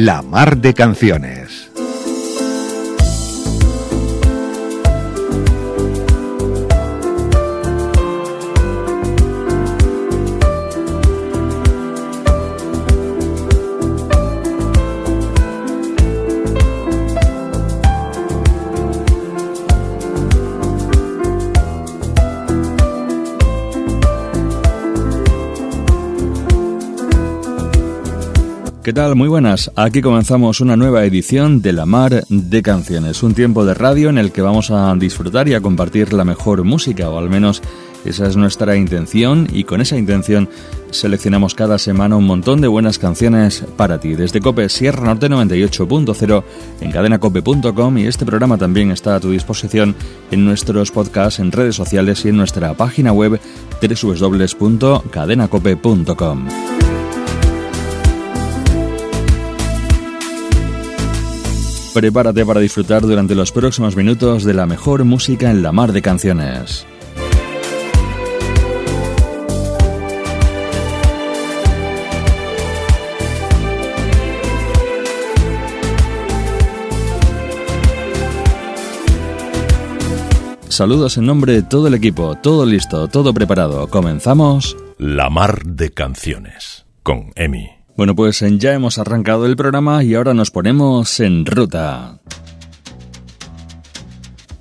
La Mar de Canciones. ¿Qué tal? Muy buenas. Aquí comenzamos una nueva edición de La Mar de Canciones, un tiempo de radio en el que vamos a disfrutar y a compartir la mejor música, o al menos esa es nuestra intención y con esa intención seleccionamos cada semana un montón de buenas canciones para ti. Desde Cope Sierra Norte 98.0 en cadenacope.com y este programa también está a tu disposición en nuestros podcasts, en redes sociales y en nuestra página web www.cadenacope.com. Prepárate para disfrutar durante los próximos minutos de la mejor música en la mar de canciones. Saludos en nombre de todo el equipo, todo listo, todo preparado. Comenzamos. La mar de canciones con Emi. Bueno, pues ya hemos arrancado el programa y ahora nos ponemos en ruta.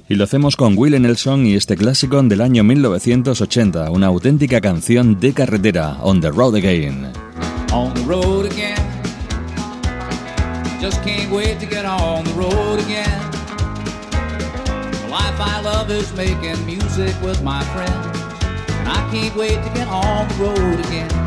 Y lo hacemos con Willie Nelson y este clásico del año 1980, una auténtica canción de carretera, On the Road Again. On the road again. Just can't wait to get on the road again. The life I love is making music with my friends. And I can't wait to get on the road again.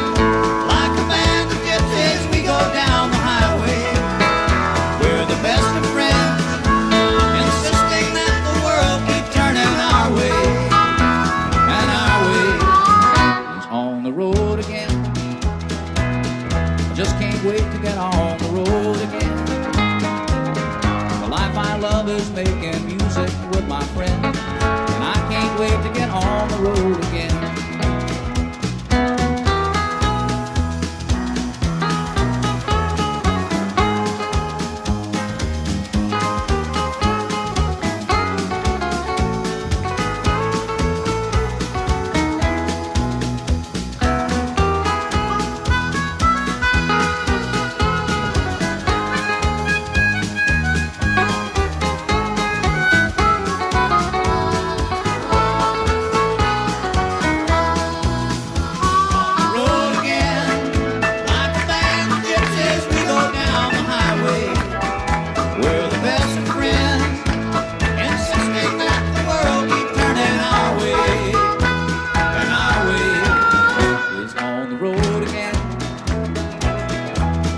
on the road again.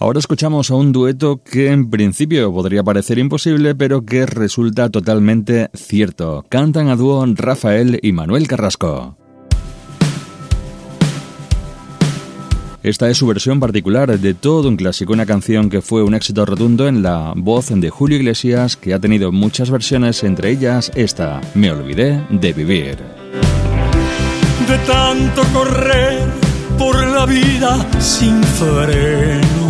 Ahora escuchamos a un dueto que en principio podría parecer imposible, pero que resulta totalmente cierto. Cantan a dúo Rafael y Manuel Carrasco. Esta es su versión particular de todo un clásico, una canción que fue un éxito rotundo en la voz de Julio Iglesias, que ha tenido muchas versiones, entre ellas esta, Me olvidé de vivir de tanto correr por la vida sin freno.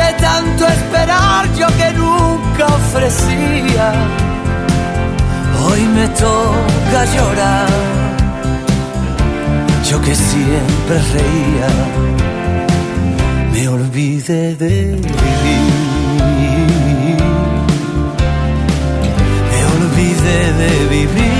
De tanto esperar yo que nunca ofrecía. Hoy me toca llorar. Yo que siempre reía me olvidé de vivir. Me olvidé de vivir.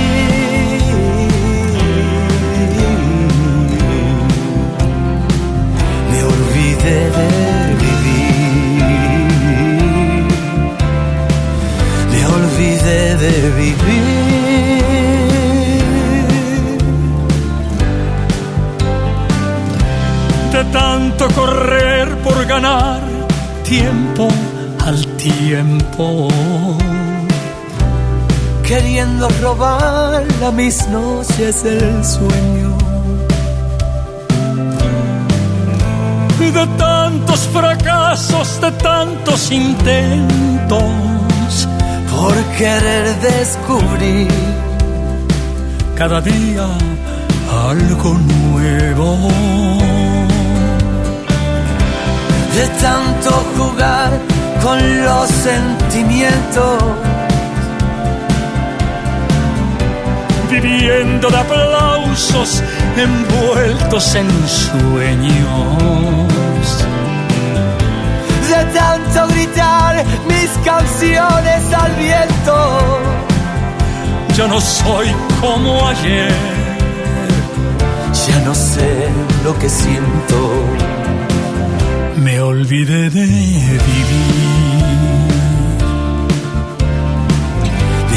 Queriendo robar a mis noches el sueño. De tantos fracasos, de tantos intentos, Por querer descubrir cada día algo nuevo. de tanto jugar con los sentimientos. viviendo de aplausos envueltos en sueños. De tanto gritar mis canciones al viento. Ya no soy como ayer, Ya no sé lo que siento. me olvidé de vivir.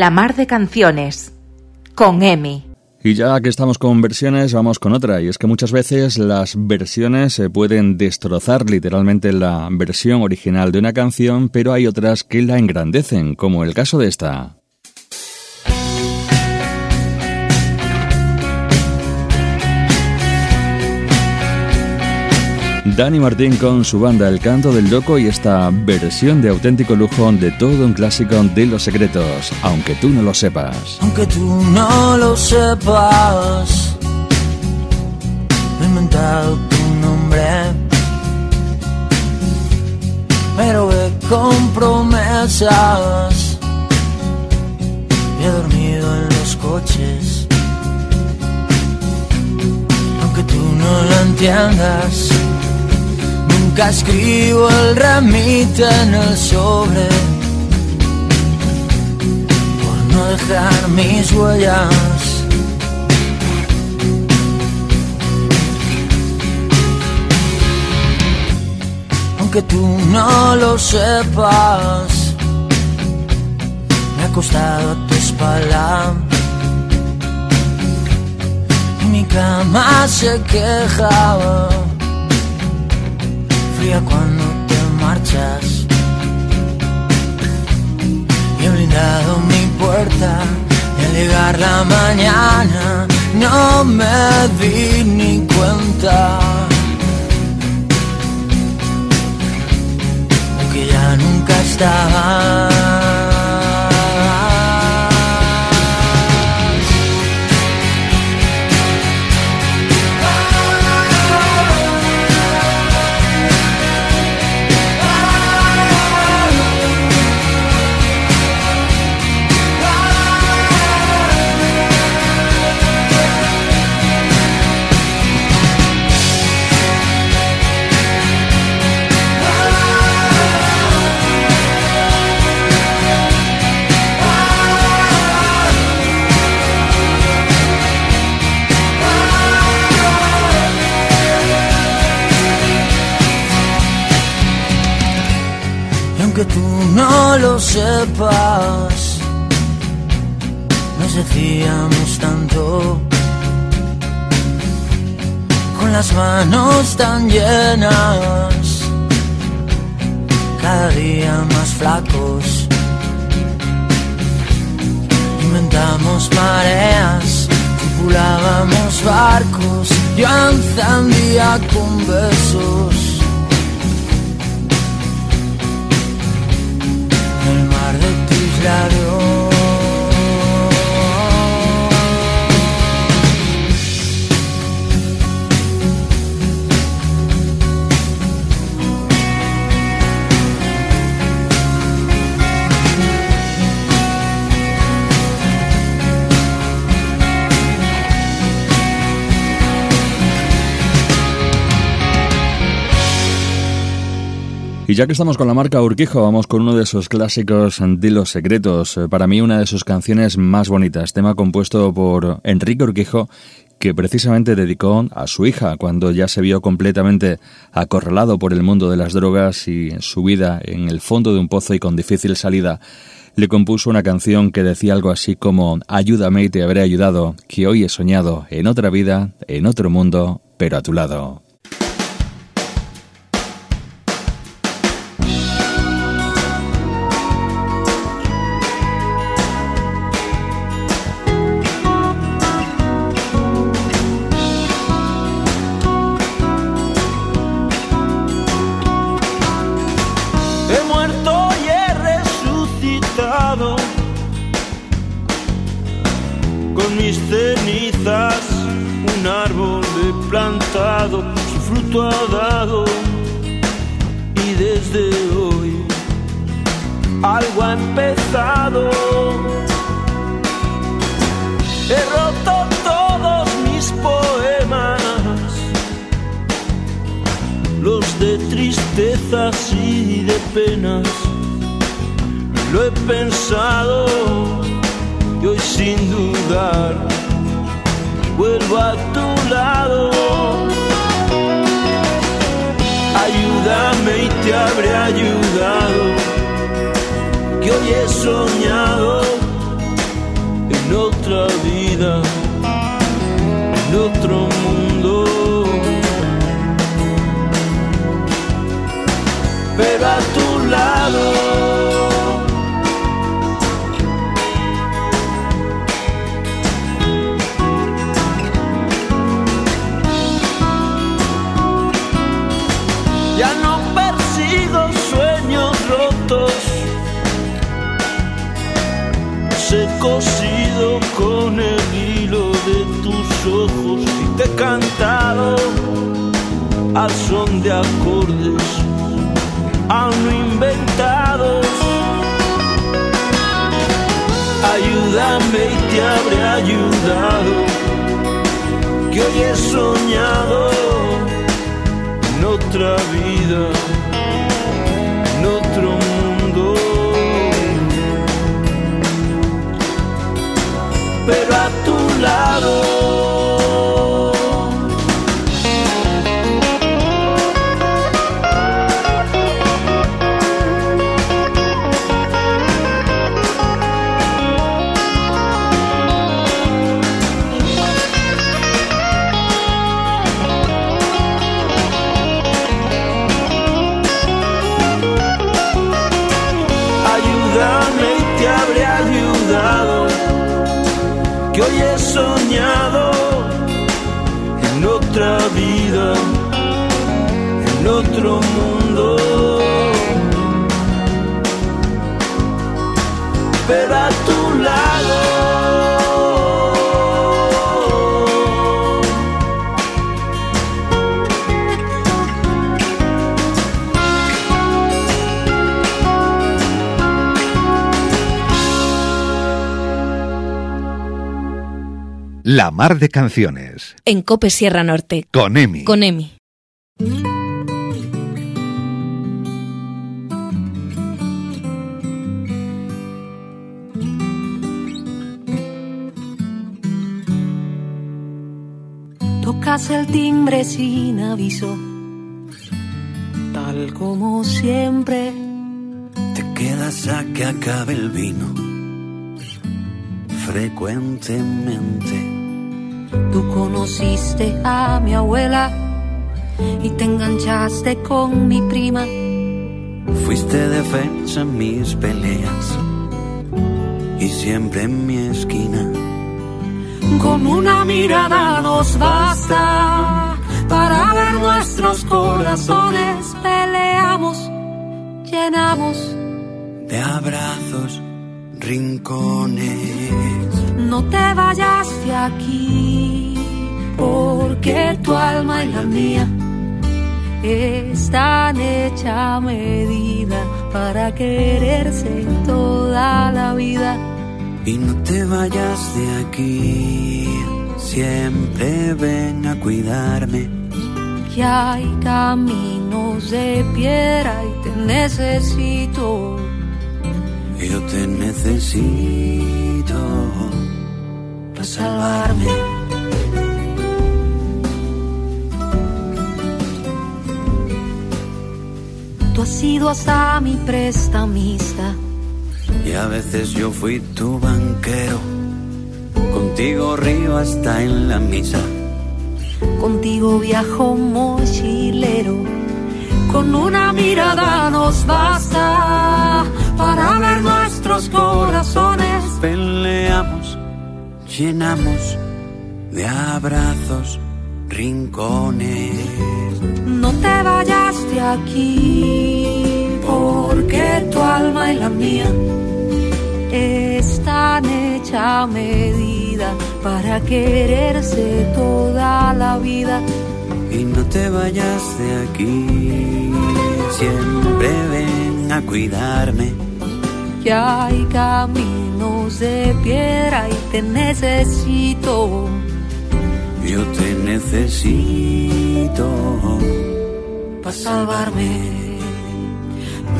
La mar de canciones. Con Emi. Y ya que estamos con versiones, vamos con otra. Y es que muchas veces las versiones se pueden destrozar literalmente la versión original de una canción, pero hay otras que la engrandecen, como el caso de esta. Dani Martín con su banda El Canto del Loco y esta versión de auténtico lujo de todo un clásico de los secretos, aunque tú no lo sepas. Aunque tú no lo sepas, he inventado tu nombre. con promesas. He dormido en los coches, aunque tú no lo entiendas. Nunca escribo el remite en el sobre por no dejar mis huellas. aunque tú no lo sepas, me ha costado tu espalda. Mi cama se quejaba, cuando te marchas. Y he blindado mi puerta y al llegar la mañana no me di ni cuenta. que ya nunca estaba. Lo sepas, nos decíamos tanto, con las manos tan llenas, cada día más flacos. Inventamos mareas, tripulábamos barcos, yo encendía con besos. Labios. Y ya que estamos con la marca Urquijo, vamos con uno de esos clásicos de los secretos. Eh, Para mí, una de sus canciones más bonitas, tema compuesto por Enrique Urquijo, que precisamente dedicó a su hija cuando ya se vio completamente acorralado por el mundo de las drogas y su vida en el fondo de un pozo y con difícil salida. Le compuso una canción que decía algo así como Ayúdame y te habré ayudado, que hoy he soñado en otra vida, en otro mundo, pero a tu lado. de acordes aún inventados. Ayúdame y te habré ayudado, que hoy he soñado en otra vida, en otro mundo. Pero a tu lado. La Mar de Canciones. En Cope Sierra Norte. Con Emi. Con Emi. Tocas el timbre sin aviso, tal como siempre. Te quedas a que acabe el vino, frecuentemente Tú conociste a mi abuela y te enganchaste con mi prima. Fuiste defensa en mis peleas y siempre en mi esquina. Con una mirada nos basta para ver nuestros corazones. Peleamos, llenamos de abrazos rincones. No te vayas de aquí, porque tu alma y la mía están hecha medida para quererse toda la vida. Y no te vayas de aquí, siempre ven a cuidarme. Que hay caminos de piedra y te necesito yo te necesito para salvarme. Tú has sido hasta mi prestamista. Y a veces yo fui tu banquero. Contigo río hasta en la misa. Contigo viajo mochilero. Con una mirada nos basta nuestros corazones. Peleamos, llenamos de abrazos rincones. No te vayas de aquí, porque tu alma y la mía están hecha a medida para quererse toda la vida. Y no te vayas de aquí, siempre ven a cuidarme que hay caminos de piedra y te necesito. Yo te necesito para salvarme.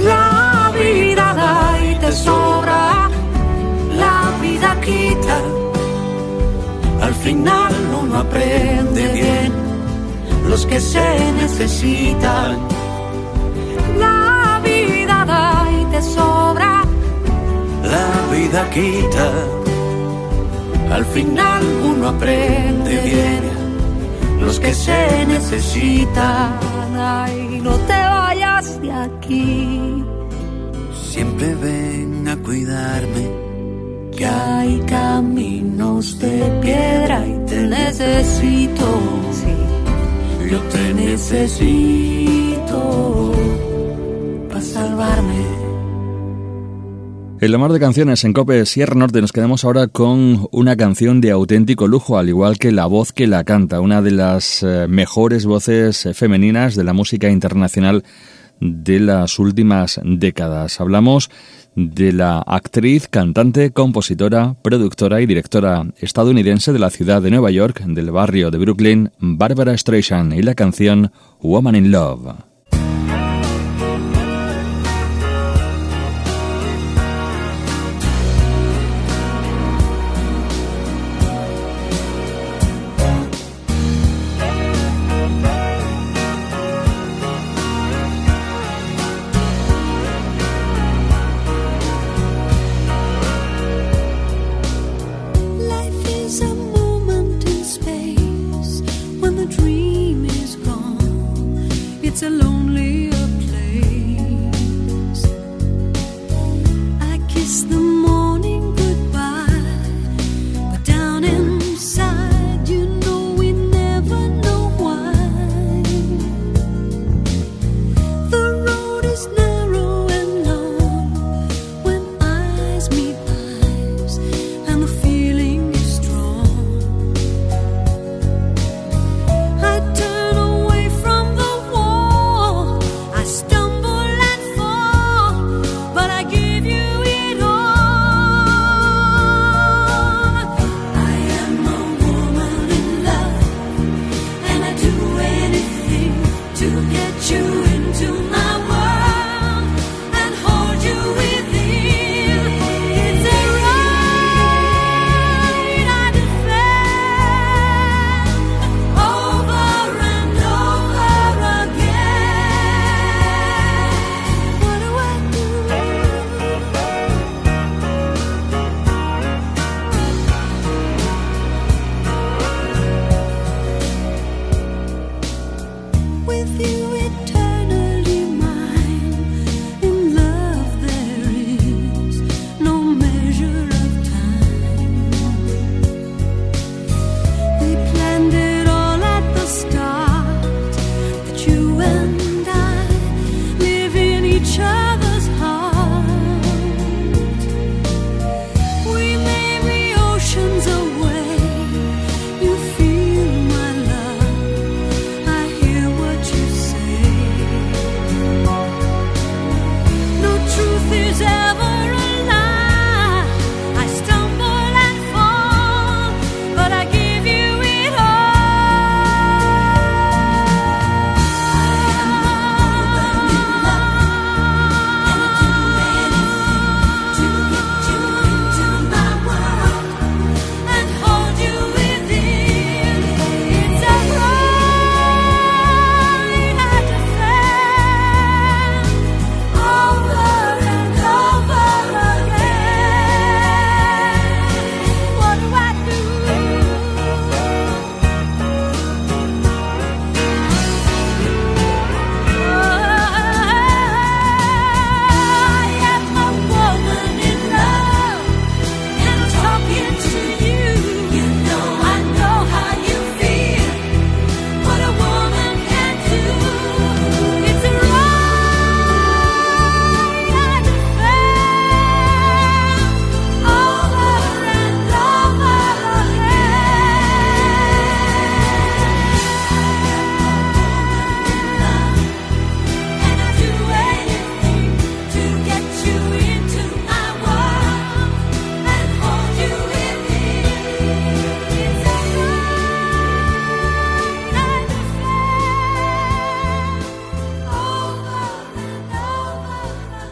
La vida da y te sobra, la vida quita. Al final uno aprende bien los que se necesitan. La vida da y te sobra la vida quita. Al final uno aprende bien los que se necesitan. Ay, no te vayas de aquí. Siempre ven a cuidarme. Que hay caminos de piedra y te necesito. Sí. Yo te necesito para salvarme. En la mar de canciones en Cope Sierra Norte nos quedamos ahora con una canción de auténtico lujo, al igual que la voz que la canta, una de las eh, mejores voces eh, femeninas de la música internacional de las últimas décadas. Hablamos de la actriz, cantante, compositora, productora y directora estadounidense de la ciudad de Nueva York, del barrio de Brooklyn, Barbara Streisand, y la canción Woman in Love.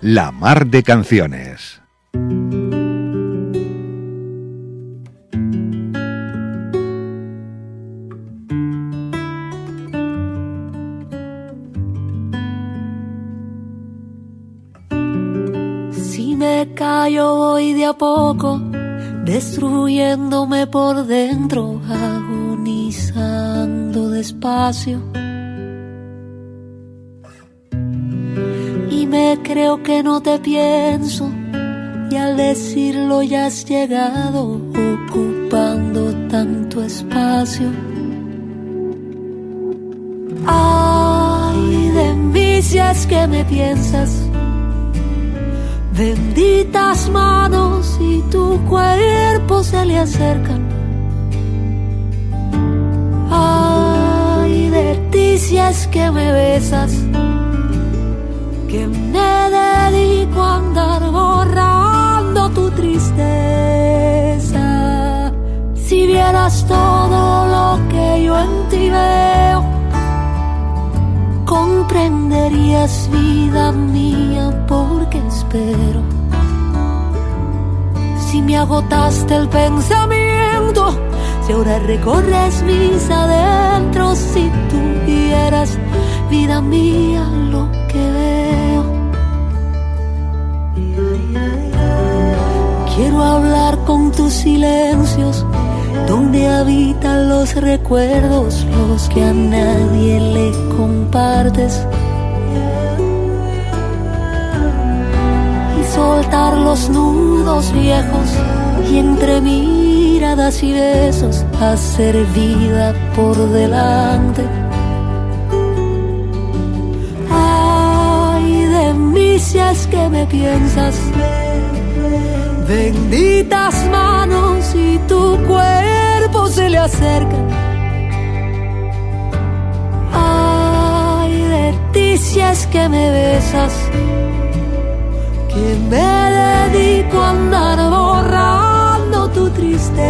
La Mar de Canciones. Si me callo voy de a poco, destruyéndome por dentro, agonizando despacio creo que no te pienso y al decirlo ya has llegado ocupando tanto espacio. Ay de mí si que me piensas, benditas manos y tu cuerpo se le acercan. Ay de ti si que me besas que me dedico a andar borrando tu tristeza. Si vieras todo lo que yo en ti veo, comprenderías vida mía porque espero. Si me agotaste el pensamiento, si ahora recorres mis adentros, si tuvieras vida mía lo Quiero hablar con tus silencios, donde habitan los recuerdos, los que a nadie le compartes. Y soltar los nudos viejos y entre miradas y besos hacer vida por delante. Ay de mí si es que me piensas, benditas manos y tu cuerpo se le acerca. Ay de ti que me besas, que me dedico a andar borrando tu tristeza.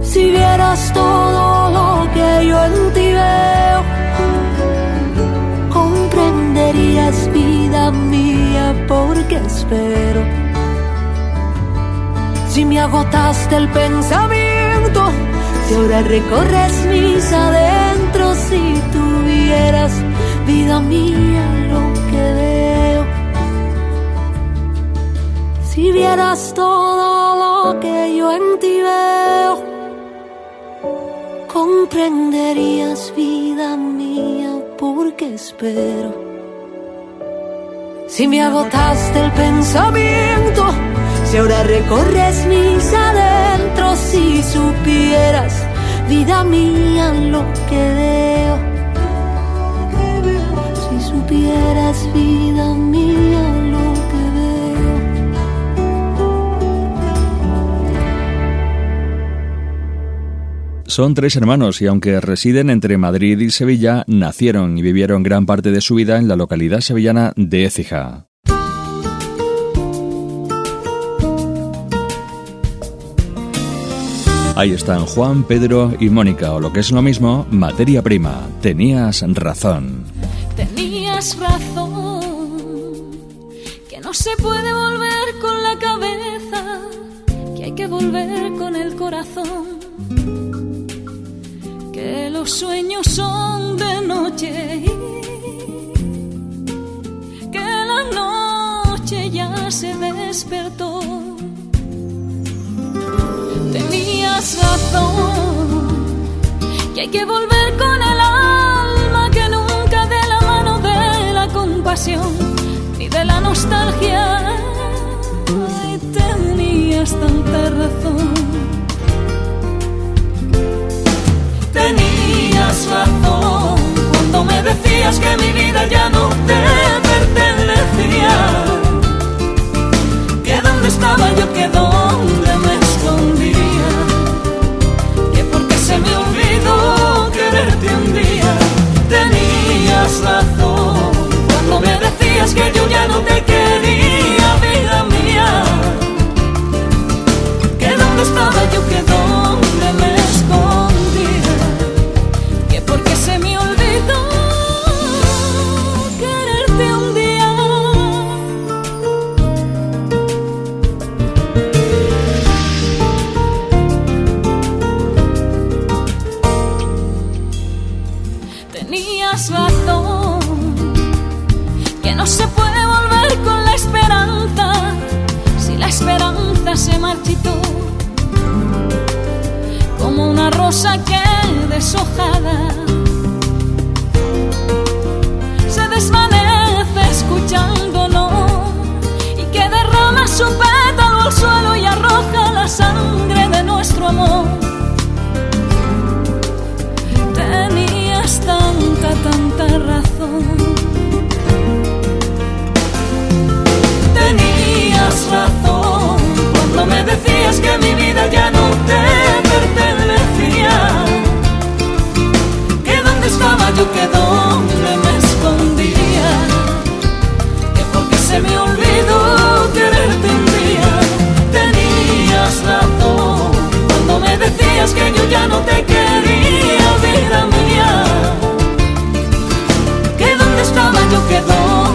Si vieras todo lo que yo en ti veo, porque espero. Si me agotaste el pensamiento, si ahora recorres mis adentros, si tuvieras vida mía lo que veo. Si vieras todo lo que yo en ti veo, comprenderías vida mía porque espero. Si me agotaste el pensamiento, si ahora recorres mis adentros, si supieras vida mía lo que veo. Si supieras vida mía Son tres hermanos y aunque residen entre Madrid y Sevilla, nacieron y vivieron gran parte de su vida en la localidad sevillana de Écija. Ahí están Juan, Pedro y Mónica, o lo que es lo mismo, materia prima. Tenías razón. Tenías razón, que no se puede volver con la cabeza, que hay que volver con el corazón. Los sueños son de noche y que la noche ya se despertó. Tenías razón, que hay que volver con el alma que nunca de la mano de la compasión ni de la nostalgia. Ay, tenías tanta razón. Tenías razón cuando me decías que mi vida ya no te pertenecía. Que dónde estaba yo, que dónde me escondía. Que porque se me olvidó quererte un día. Tenías razón cuando me decías que yo ya no te quería, vida mía. Que dónde estaba yo, que dónde se marchitó como una rosa que deshojada se desvanece escuchándonos y que derrama su pétalo al suelo y arroja la sangre de nuestro amor. Tenías tanta, tanta razón. sabías que mi vida ya no te pertenecía. Que dónde estaba yo, que dónde me escondía. Que porque se me olvidó quererte un día. Tenías razón cuando me decías que yo ya no te quería, vida mía. Que dónde estaba yo, que dónde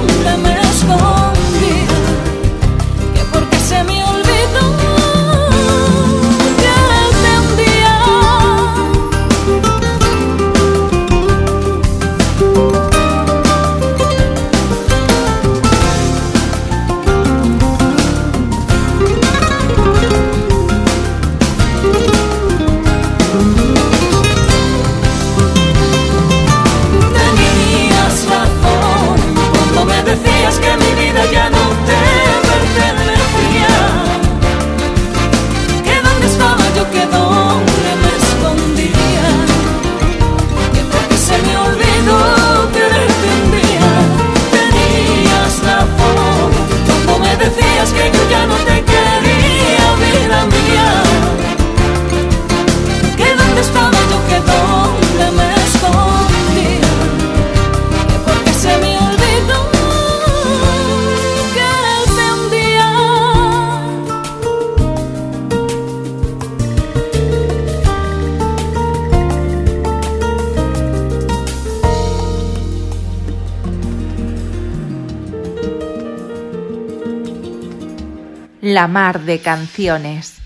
La mar de canciones.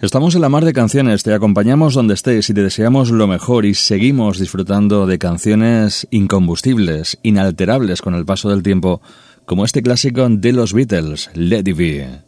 Estamos en la mar de canciones, te acompañamos donde estés y te deseamos lo mejor y seguimos disfrutando de canciones incombustibles, inalterables con el paso del tiempo, como este clásico de los Beatles, Let It Be.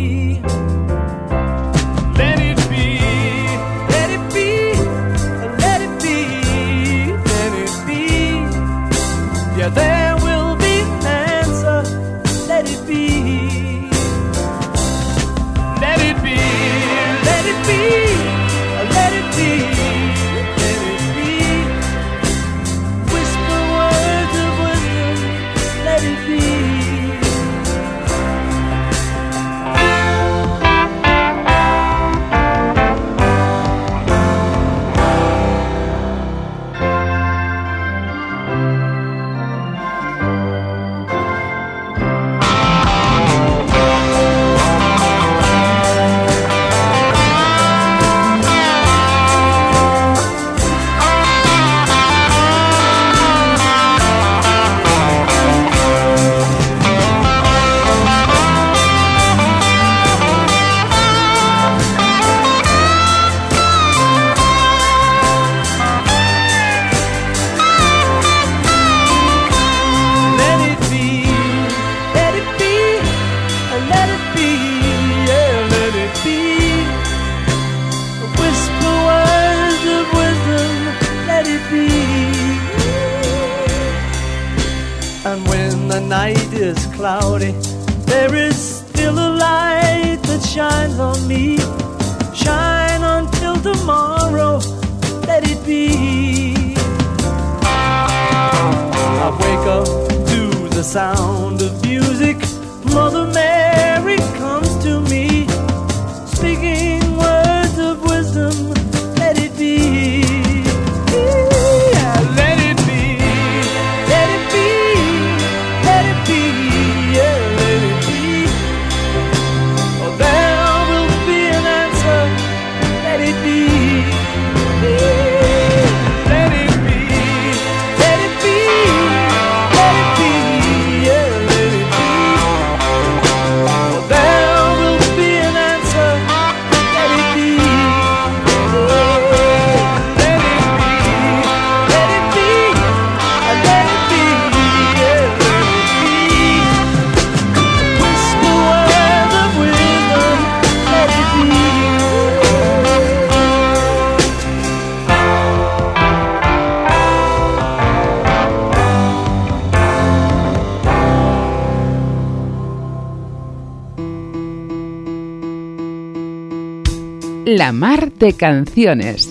La Mar de Canciones.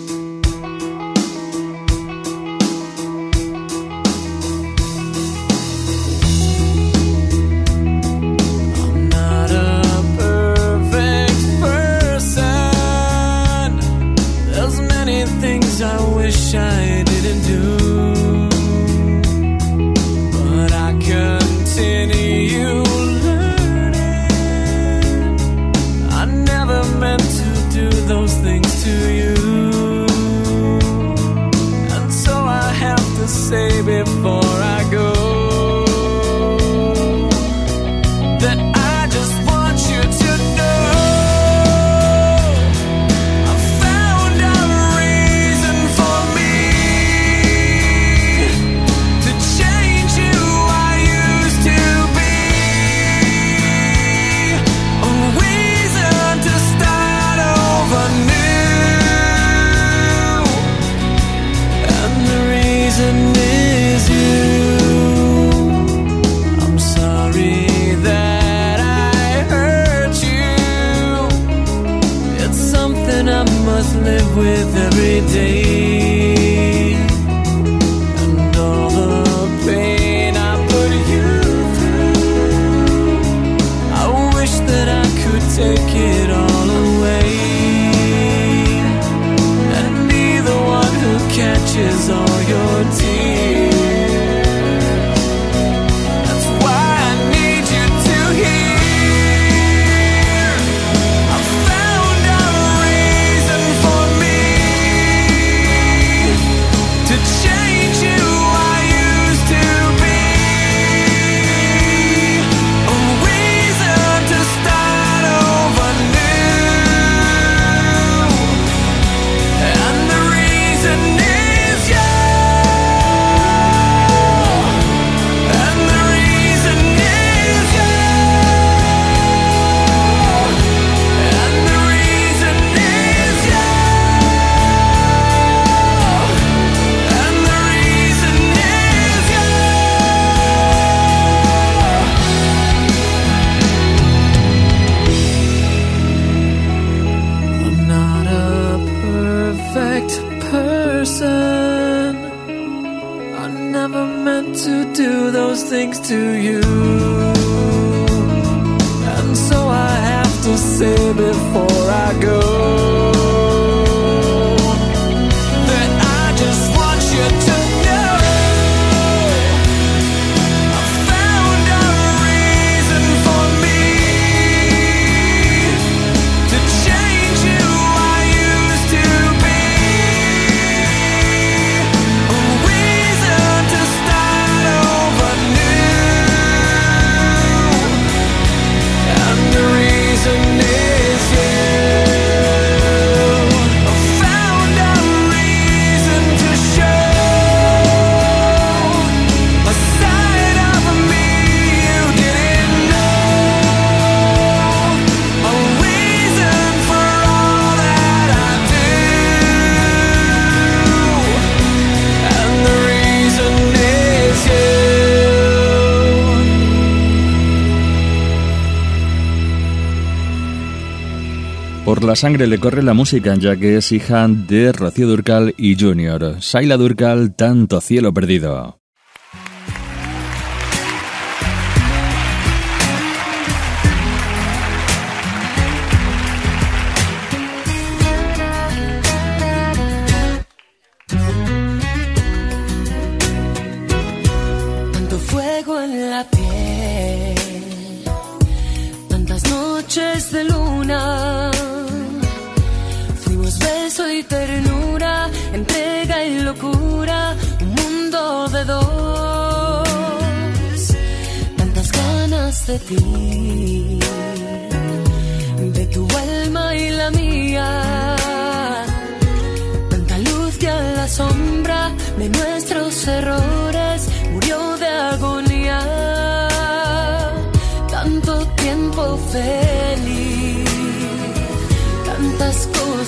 La sangre le corre la música, ya que es hija de Rocío Durcal y Junior. Saila Durcal, tanto cielo perdido.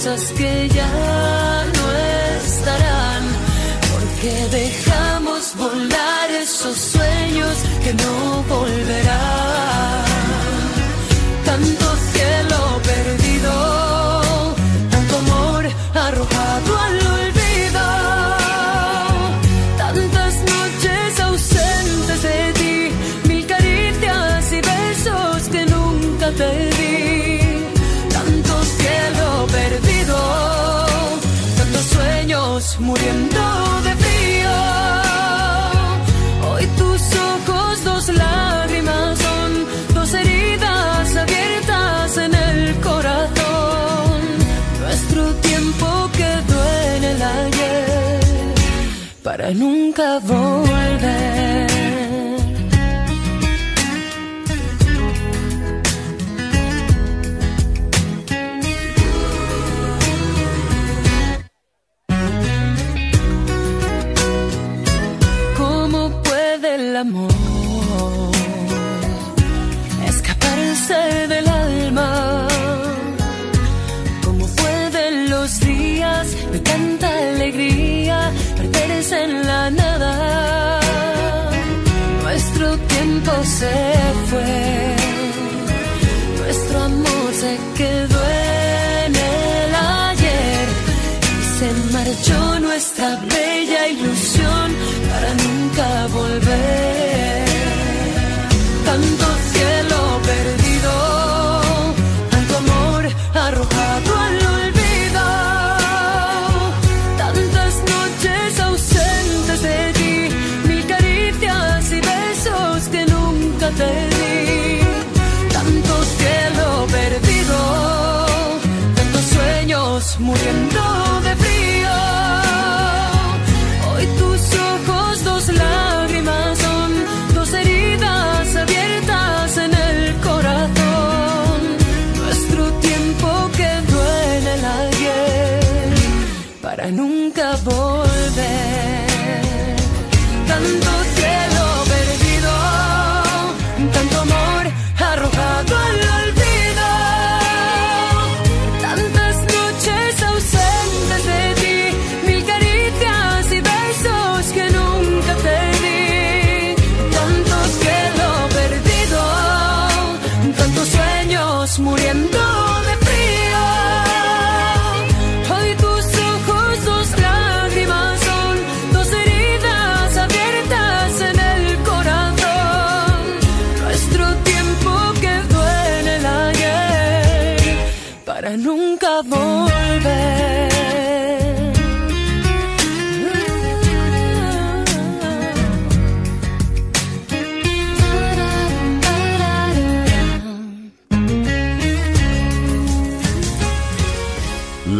Cosas que ya no estarán, porque dejamos volar esos sueños que no volverán. Muriendo de frío. Hoy tus ojos, dos lágrimas son dos heridas abiertas en el corazón. Nuestro tiempo quedó en el ayer para nunca volver. Se fue, nuestro amor se quedó en el ayer y se marchó nuestra bella ilusión para nunca volver. Muriendo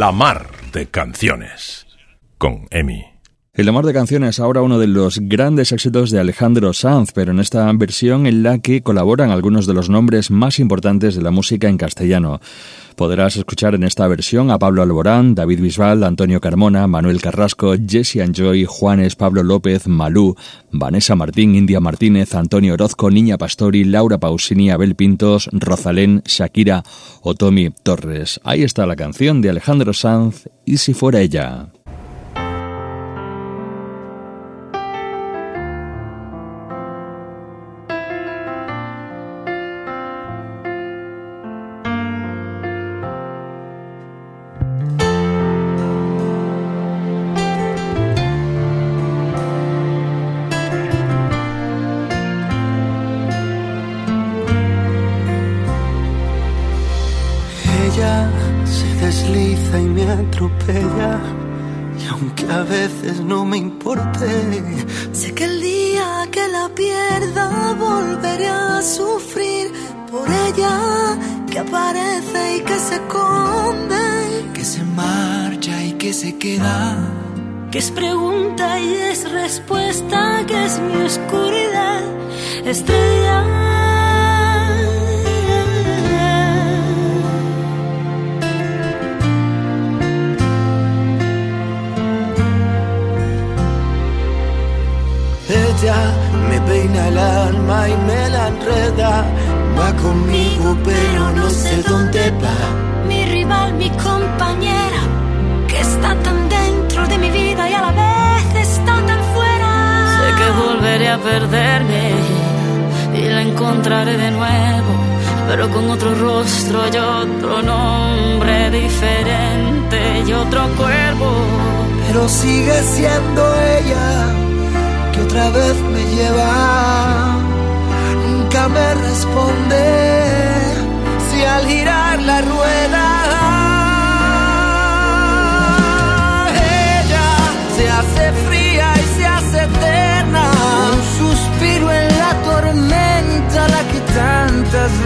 La mar de canciones. Con Emi. El amor de canciones ahora uno de los grandes éxitos de Alejandro Sanz, pero en esta versión en la que colaboran algunos de los nombres más importantes de la música en castellano. Podrás escuchar en esta versión a Pablo Alborán, David Bisbal, Antonio Carmona, Manuel Carrasco, Jesse Anjoy, Juanes, Pablo López, Malú, Vanessa Martín, India Martínez, Antonio Orozco, Niña Pastori, Laura Pausini, Abel Pintos, Rosalén, Shakira o Tommy Torres. Ahí está la canción de Alejandro Sanz, y si fuera ella. Ella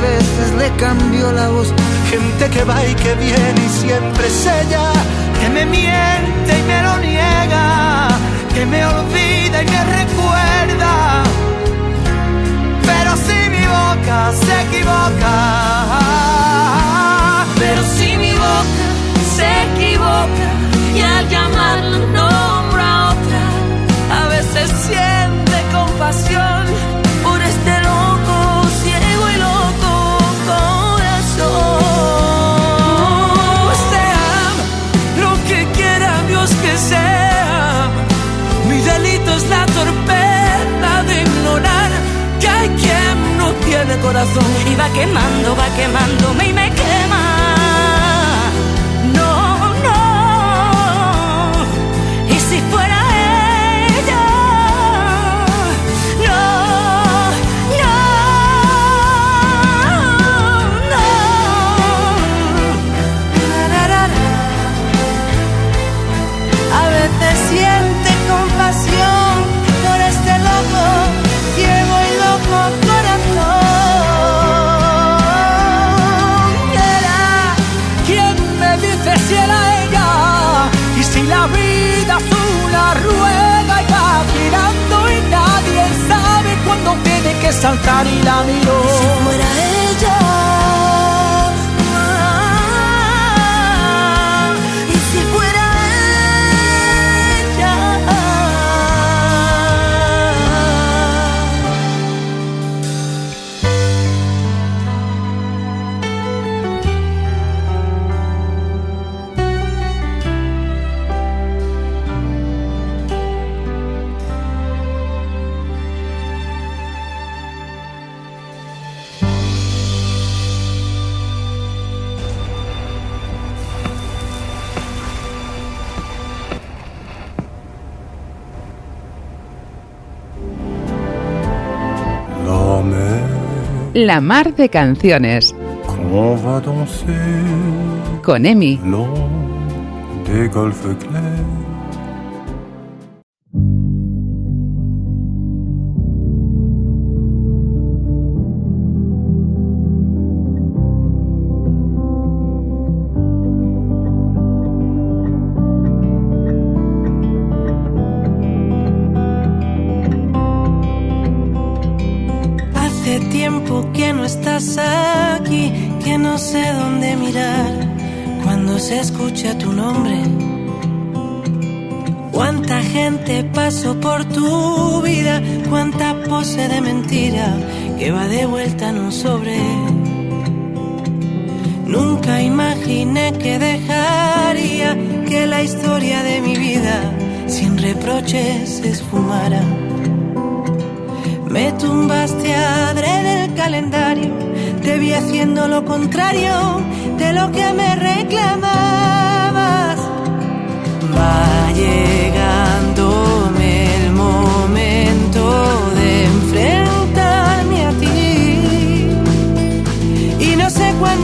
veces le cambió la voz. Gente que va y que viene y siempre es ella. Que me miente y me lo niega. Que me olvida y me recuerda. Pero si mi boca se equivoca. Pero si mi boca se equivoca y al llamarla nombra a otra, a veces siente compasión tiene corazón. Y va quemando, va quemándome y me quema. Sabe cuándo tiene que saltar y la miró. Si fuera ella. La mar de canciones con Emi.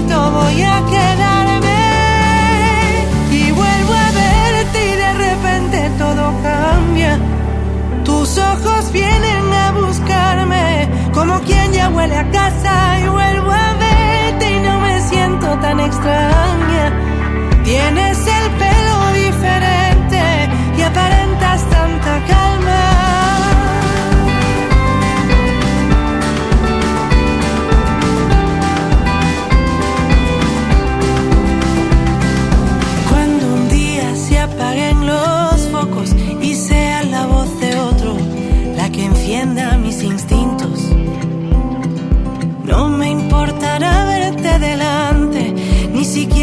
Voy a quedarme. Y vuelvo a verte y de repente todo cambia. Tus ojos vienen a buscarme como quien ya huele a casa y vuelvo a verte y no me siento tan extraña. Tienes el pelo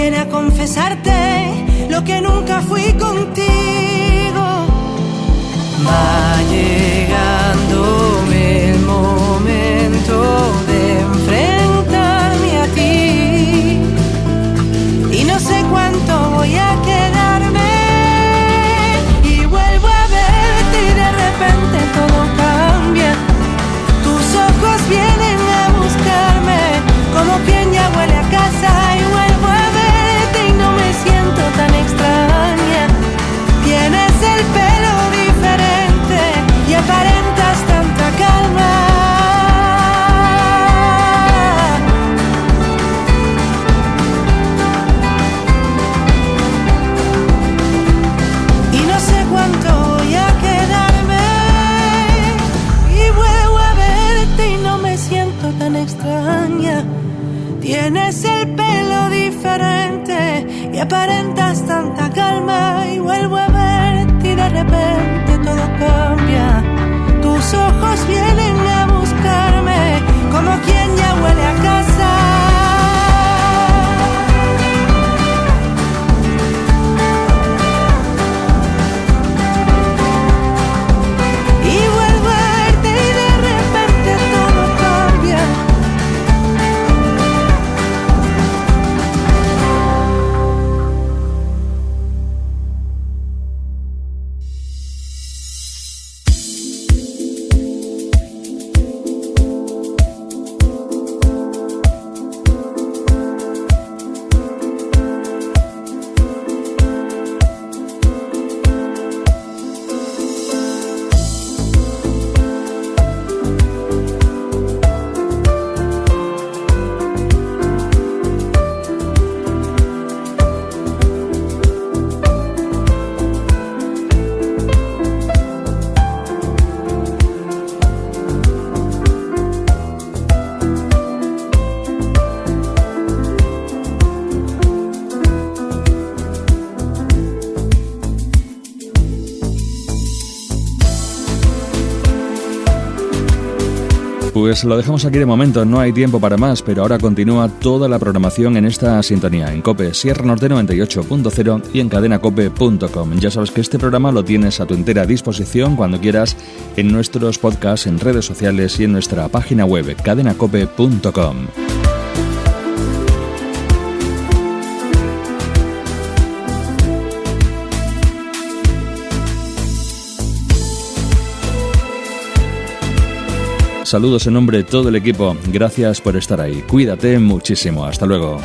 siquiera confesarte lo que nunca fui contigo. Va llegándome Pues lo dejamos aquí de momento, no hay tiempo para más, pero ahora continúa toda la programación en esta sintonía, en COPE, Sierra Norte 98.0 y en cadenacope.com. Ya sabes que este programa lo tienes a tu entera disposición cuando quieras en nuestros podcasts, en redes sociales y en nuestra página web, cadenacope.com. Saludos en nombre de todo el equipo. Gracias por estar ahí. Cuídate muchísimo. Hasta luego.